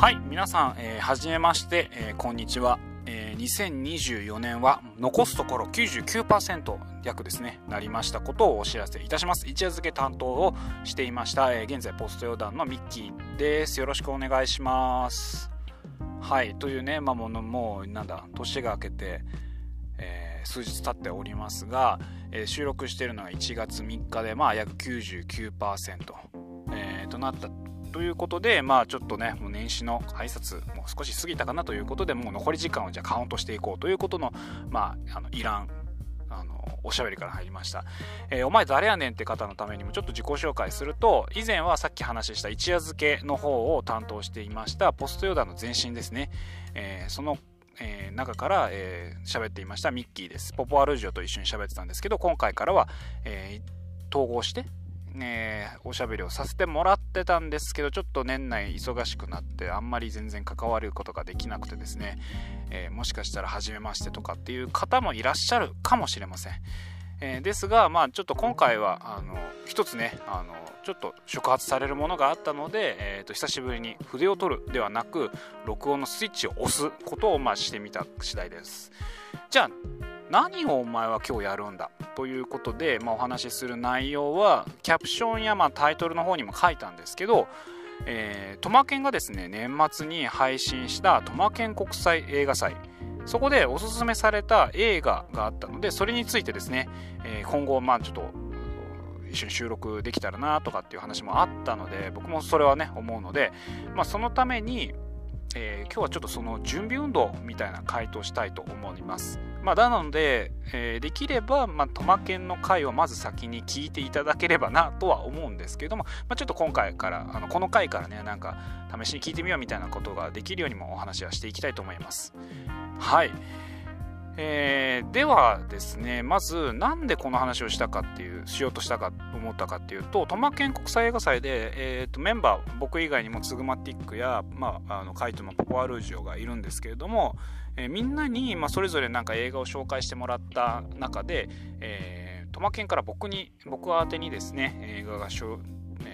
はい皆さん、えー、はじめまして、えー、こんにちは、えー、2024年は残すところ99%約ですねなりましたことをお知らせいたします。一夜漬け担当をしていました、えー、現在ポスト予断のミッキーです。よろしくお願いします。はいというねまあものもうなんだ年が明けて、えー、数日経っておりますが、えー、収録しているのは1月3日でまあ約99%、えー、となったということで、まあちょっとね、もう年始の挨拶もう少し過ぎたかなということで、もう残り時間をじゃあカウントしていこうということの、まあ、あの、イラン、あの、おしゃべりから入りました。えー、お前誰やねんって方のためにもちょっと自己紹介すると、以前はさっき話した一夜漬けの方を担当していました、ポストヨダの前身ですね。えー、そのえー、中から喋、えー、っていましたミッキーです。ポポアルジオと一緒に喋ってたんですけど、今回からは、えー、統合して、ね、おしゃべりをさせてもらってたんですけど、ちょっと年内忙しくなって、あんまり全然関わることができなくてですね、えー、もしかしたら初めましてとかっていう方もいらっしゃるかもしれません。えー、ですが、まあ、ちょっと今回は、あの、一つね、あの、ちょっと触発されるものがあったので、えー、と久しぶりに筆を取るではなく録音のスイッチを押すことをまあしてみた次第ですじゃあ何をお前は今日やるんだ？ということで、まあ、お話しする内容はキャプションやまあタイトルの方にも書いたんですけど、えー、トマケンがですね年末に配信したトマケン国際映画祭。そこでおすすめされた映画があったのでそれについてですね、えー、今後まあちょっと一緒に収録できたらなとかっていう話もあったので僕もそれはね思うので、まあ、そのために、えー、今日はちょっとその準備運動みたいな回答したいと思います。まあ、なので、えー、できれば、まあ、トマケンの回をまず先に聞いていただければなとは思うんですけども、まあ、ちょっと今回からあのこの回からねなんか試しに聞いてみようみたいなことができるようにもお話はしていきたいと思いますはいえー、ではですねまずなんでこの話をしたかっていうしようとしたか思ったかっていうとトマケン国際映画祭で、えーと、メンバー僕以外にもツグマティックや、まあ、あのカイトのポポアルージオがいるんですけれども、えー、みんなに、まあ、それぞれなんか映画を紹介してもらった中で、えー、トマケンから僕に僕宛てにですね映画がしょ、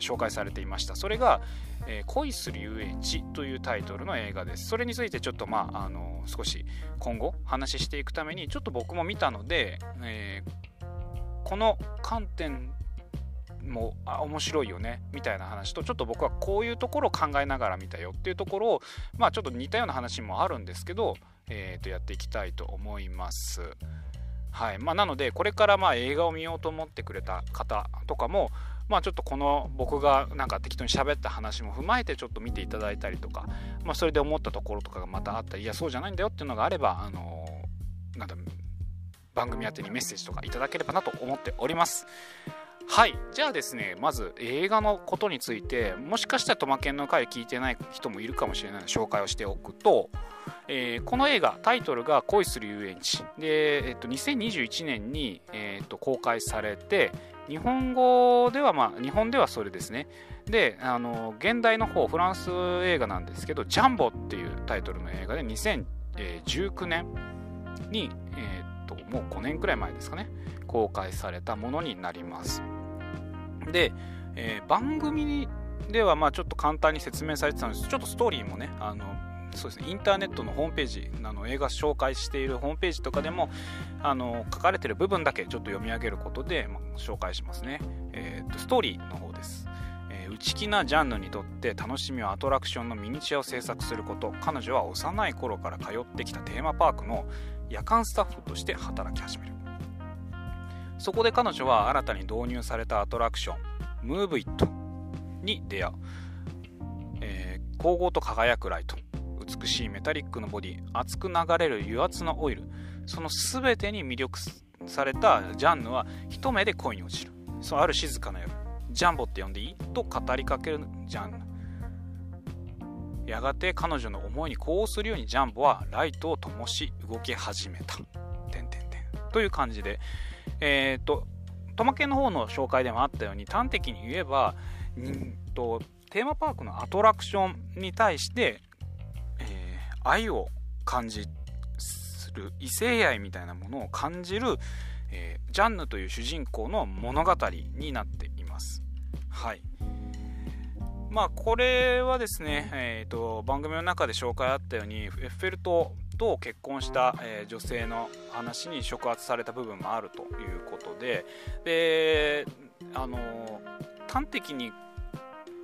紹介されていましたそれが、えー、恋する遊園地というタイトルの映画です。それについてちょっとまあ、あの少し今後話していくためにちょっと僕も見たので、え、この観点もあ面白いよねみたいな話とちょっと僕はこういうところを考えながら見たよっていうところをまあちょっと似たような話もあるんですけど、えー、とやっていきたいと思います。はいまあ、なのでこれからまあ映画を見ようと思ってくれた方とかもまあちょっとこの僕がなんか適当に喋った話も踏まえてちょっと見ていただいたりとか、まあ、それで思ったところとかがまたあったりいやそうじゃないんだよっていうのがあればあのなんだ番組宛てにメッセージとかいただければなと思っております。はい。じゃあですねまず映画のことについてもしかしたらトマケンの回聞いてない人もいるかもしれないので紹介をしておくと、えー、この映画タイトルが「恋する遊園地」で、えっと、2021年に、えっと、公開されて日本語ではまあ日本ではそれですね。であの現代の方フランス映画なんですけど「ジャンボ」っていうタイトルの映画で2019年に、えー、っともう5年くらい前ですかね公開されたものになります。で、えー、番組ではまあちょっと簡単に説明されてたんです。ちょっとストーリーもねあのそうですねインターネットのホームページあの映画紹介しているホームページとかでもあの書かれてる部分だけちょっと読み上げることで、まあ、紹介しますね、えーと、ストーリーの方です、え、内気なジャンヌにとって楽しみはアトラクションのミニチュアを制作すること。彼女は幼い頃から通ってきたテーマパークの夜間スタッフとして働き始める。そこで彼女は新たに導入されたアトラクションムーブイットに出会う、えー、光合と輝くライト美しいメタリックのボディ熱く流れる油圧のオイルその全てに魅力されたジャンヌは一目で恋に落ちる。そうある静かな夜ジャンボって呼んでいいと語りかけるジャンヌ。やがて彼女の思いに呼応するようにジャンボはライトを灯し動き始めた。てんてんてん。という感じで、えっ、ー、と、トマケの方の紹介でもあったように端的に言えば、うんとテーマパークのアトラクションに対して愛を感じする異性愛みたいなものを感じる、えー、ジャンヌという主人公の物語になっています。はいまあこれはですね、えーと、番組の中で紹介あったようにエッフェル塔と結婚した、え、女性の話に触発された部分もあるということでであの端的に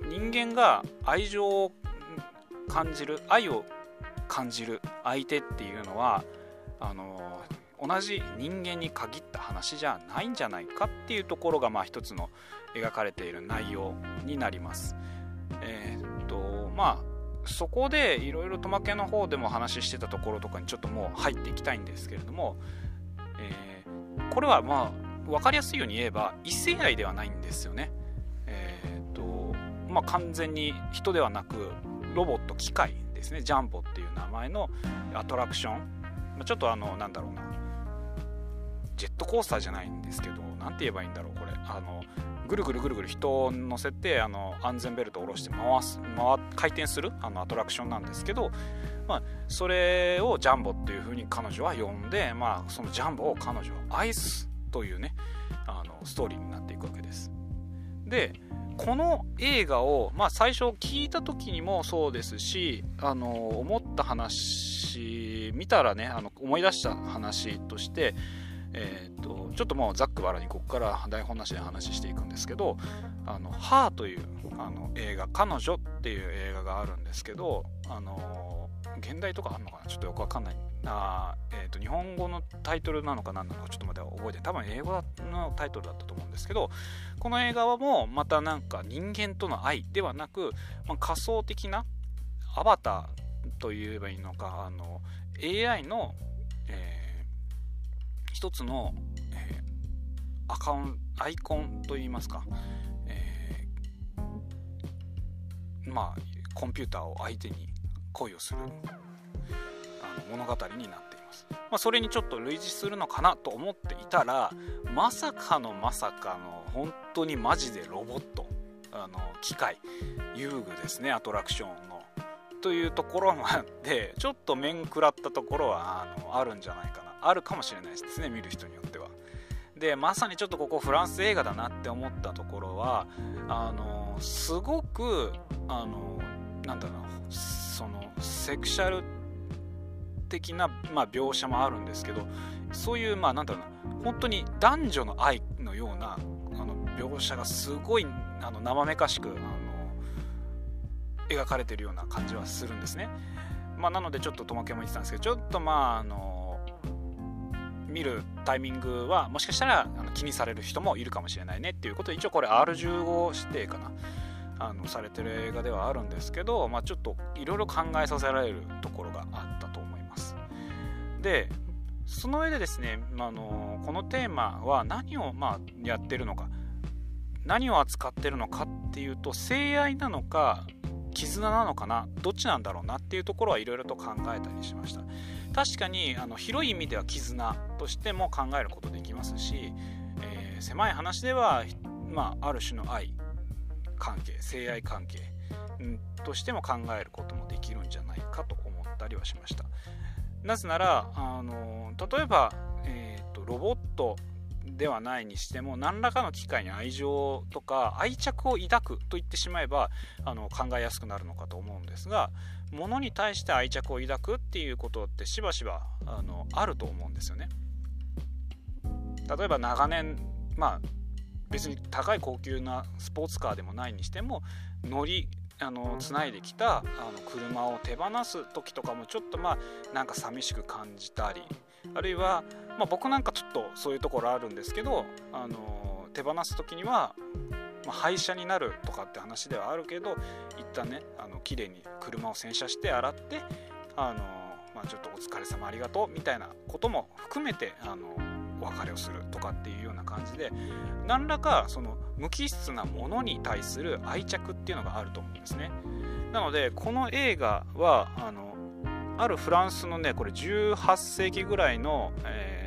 人間が愛情を感じる愛を感じる相手っていうのはあの同じ人間に限った話じゃないんじゃないかっていうところがまあ一つの描かれている内容になります。えー、っとまあそこでいろいろとまけの方でも話してたところとかにちょっともう入っていきたいんですけれども、えー、これはまあ分かりやすいように言えば異性愛ではないんですよね。えー、っとまあ完全に人ではなくロボット機械ですね。ジャンボっていう名前のアトラクション。まちょっとあのなんだろうな。ジェットコースターじゃないんですけど何て言えばいいんだろうこれ。あのぐるぐるぐるぐる人を乗せてあの安全ベルトを下ろして回す回回転するあのアトラクションなんですけど、まあ、それをジャンボっていう風に彼女は呼んで、まあ、そのジャンボを彼女は愛すというねあのストーリーになっていくわけです。でこの映画を、まあ、最初聞いた時にもそうですしあの思った話見たらねあの思い出した話としてえーと、ちょっともうざっくばらにここから台本なしで話していくんですけど「あのハーというあの映画「彼女」っていう映画があるんですけどあの現代とかあるのかな？ちょっとよくわかんないな、えーと、日本語のタイトルなのか何なのかちょっとまだ覚えて多分英語のタイトルだったと思うんですけどこの映画はもうまたなんか人間との愛ではなく、まあ、仮想的なアバターと言えばいいのかあの AI の、えーつの、えー、アカウンアイコンといいますか、えー、まあコンピューターを相手に恋をするあの物語になっています、まあ、それにちょっと類似するのかなと思っていたらまさかのまさかの本当にマジでロボットあの機械遊具ですねアトラクションというところもあってちょっと面食らったところはあのあるんじゃないかな。あるかもしれないです。ね見る人によっては。でまさにちょっとここフランス映画だなって思ったところはあのすごくあのなんだろうそのセクシャル的な、まあ、描写もあるんですけどそういうまあなんだろうな本当に男女の愛のようなあの描写がすごいあの生めかしくあの描かれてるような感じはするんですね。まあ、なのでちょっとともけも言ってたんですけどちょっとまああの見るタイミングはもしかしたらあの気にされる人もいるかもしれないねっていうことで一応これ R15 指定かなあのされてる映画ではあるんですけど、まあ、ちょっといろいろ考えさせられるところがあったと思いますでその上でですね、あのこのテーマは何をまあやってるのか何を扱ってるのかっていうと性愛なのか絆なのかな？どっちなんだろうなっていうところはいろいろと考えたりしました。確かにあの広い意味では絆としても考えることできますし、えー、狭い話では、まあ、ある種の愛関係性愛関係としても考えることもできるんじゃないかと思ったりはしました。なぜならあの例えば、えーと、ロボットではないにしても何らかの機会に愛情とか愛着を抱くと言ってしまえばあの考えやすくなるのかと思うんですがものに対して愛着を抱くっていうことってしばしばあのあると思うんですよね。例えば長年まあ別に高い高級なスポーツカーでもないにしても乗りあのつないできたあの車を手放す時とかもちょっとまあなんか寂しく感じたりあるいは、まあ、僕なんかちょっとそういうところあるんですけどあの手放す時にはまあ、廃車になるとかって話ではあるけど一旦ねあの綺麗に車を洗車して洗ってあの、まあ、ちょっとお疲れ様ありがとうみたいなことも含めてあのお別れをするとかっていうような感じで何らかその無機質なものに対する愛着っていうのがあると思うんですね。なのでこの映画はあのあるフランスのねこれ18世紀ぐらいの、えー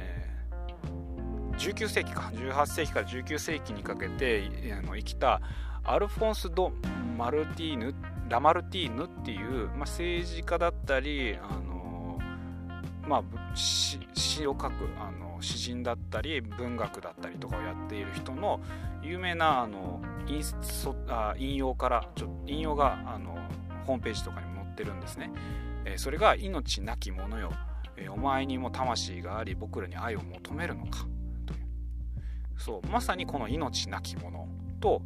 19世紀か。18世紀から19世紀にかけて生きたアルフォンス・ド・マルティーヌラマルティーヌっていう、まあ、政治家だったりあの、まあ、詩を書くあの詩人だったり文学だったりとかをやっている人の有名なあの引あ引用からちょ引用があのホームページとかに載ってるんですね、え、それが命なき者よ、え、お前にも魂があり僕らに愛を求めるのかというそうまさにこの命なき者と、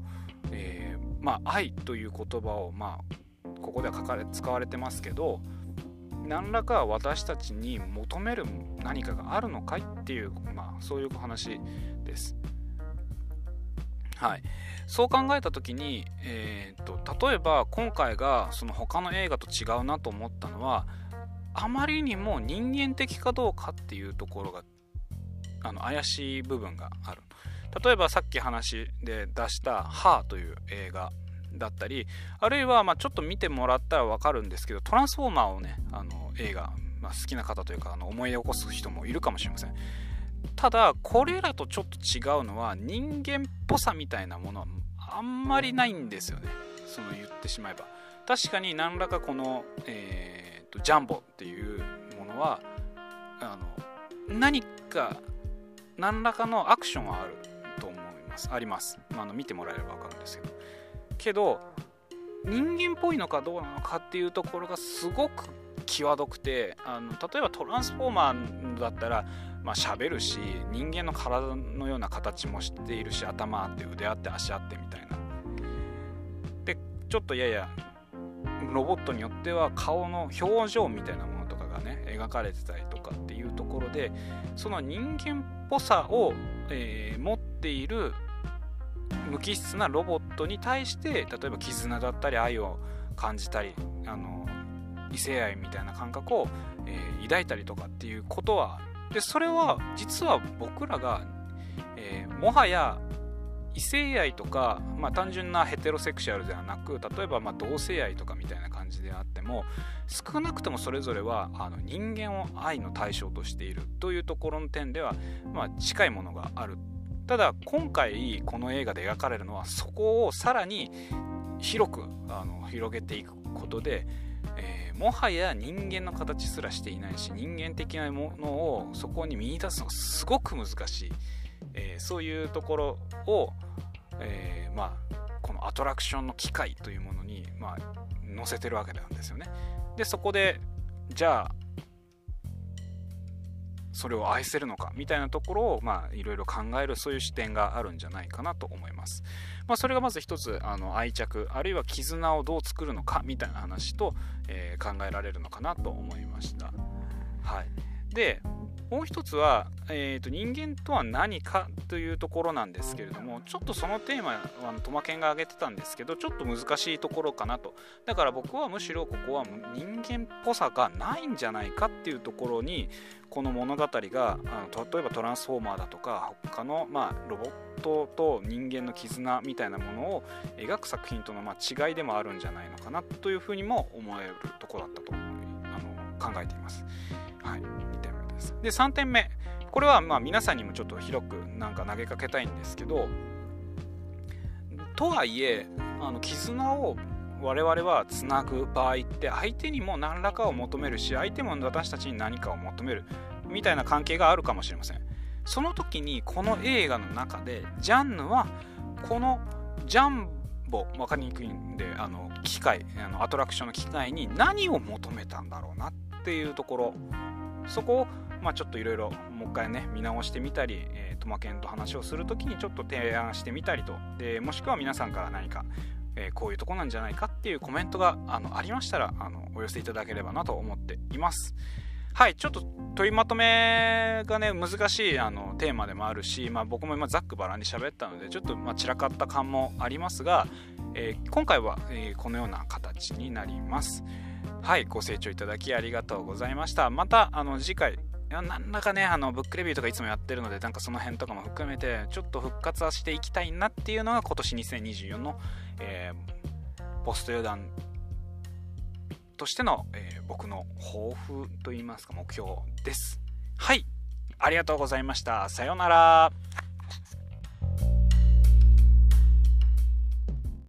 えー、まあ愛という言葉をまあここでは書かれ使われてますけど何らか私たちに求める何かがあるのかいっていう、まあ、そういう話です。はい、そう考えた時に、えーと、例えば今回がその他の映画と違うなと思ったのはあまりにも人間的かどうかっていうところがあの怪しい部分がある。例えばさっき話で出した「ハーという映画だったりあるいはまちょっと見てもらったら分かるんですけどトランスフォーマーをねあの映画、まあ、好きな方というかあの思い起こす人もいるかもしれません。ただこれらとちょっと違うのは人間っぽさみたいなものはあんまりないんですよね。その言ってしまえば。確かに何らかこの、えーと、ジャンボっていうものはあの何か何らかのアクションはあると思います。あります、あの見てもらえれば分かるんですけど。けど人間っぽいのかどうなのかっていうところがすごく際どくてあの例えばトランスフォーマーだったらまあ喋るし人間の体のような形もしているし頭あって腕あって足あってみたいな。でちょっとややロボットによっては顔の表情みたいなものとかがね描かれてたりとかっていうところでその人間っぽさを、えー、持っている無機質なロボットに対して例えば絆だったり愛を感じたりあの異性愛みたいな感覚を、えー、抱いたりとかっていうことはでそれは実は僕らが、えー、もはや異性愛とか、まあ、単純なヘテロセクシャルではなく例えばま同性愛とかみたいな感じであっても少なくともそれぞれはあの人間を愛の対象としているというところの点では、まあ、近いものがある。ただ今回この映画で描かれるのはそこをさらに広くあの広げていくことで、えー、もはや人間の形すらしていないし人間的なものをそこに見いだすのがすごく難しい、えー、そういうところを、えー、まあこのアトラクションの機械というものに、まあ、載せてるわけなんですよね。でそこでじゃあそれを愛せるのかみたいなところをまあいろいろ考えるそういう視点があるんじゃないかなと思います。まあ、それがまず一つあの愛着あるいは絆をどう作るのかみたいな話と、えー、考えられるのかなと思いました。はい、でもう一つは、えーと、人間とは何かというところなんですけれどもちょっとそのテーマはトマケンが挙げてたんですけどちょっと難しいところかなとだから僕はむしろここは人間っぽさがないんじゃないかっていうところにこの物語があの例えばトランスフォーマーだとか他の、まあ、ロボットと人間の絆みたいなものを描く作品との、まあ、違いでもあるんじゃないのかなというふうにも思えるところだったとあの考えています。はいで3点目。これはまあ皆さんにもちょっと広くなんか投げかけたいんですけどとはいえあの絆を我々はつなぐ場合って相手にも何らかを求めるし相手も私たちに何かを求めるみたいな関係があるかもしれません。その時にこの映画の中でジャンヌはこのジャンボ分かりにくいんであの機械あのアトラクションの機械に何を求めたんだろうなっていうところ。そこをまあ、ちょっといろいろもう一回ね見直してみたり、えー、トマケンと話をする時にちょっと提案してみたりと。でもしくは皆さんから何か、えー、こういうとこなんじゃないかっていうコメントがあのありましたらあのお寄せいただければなと思っています。はいちょっと取りまとめがね難しいあのテーマでもあるし、まあ、僕も今ざっくばらんに喋ったのでちょっとま散らかった感もありますが、えー、今回は、えこのような形になります。はいご清聴いただきありがとうございました。またあの次回なんだかね、あの、ブックレビューとかいつもやってるので、なんかその辺とかも含めて、ちょっと復活はしていきたいなっていうのが今年2024の、えー、ポスト予断としての、えー、僕の抱負といいますか目標です。はい。ありがとうございました。さようなら。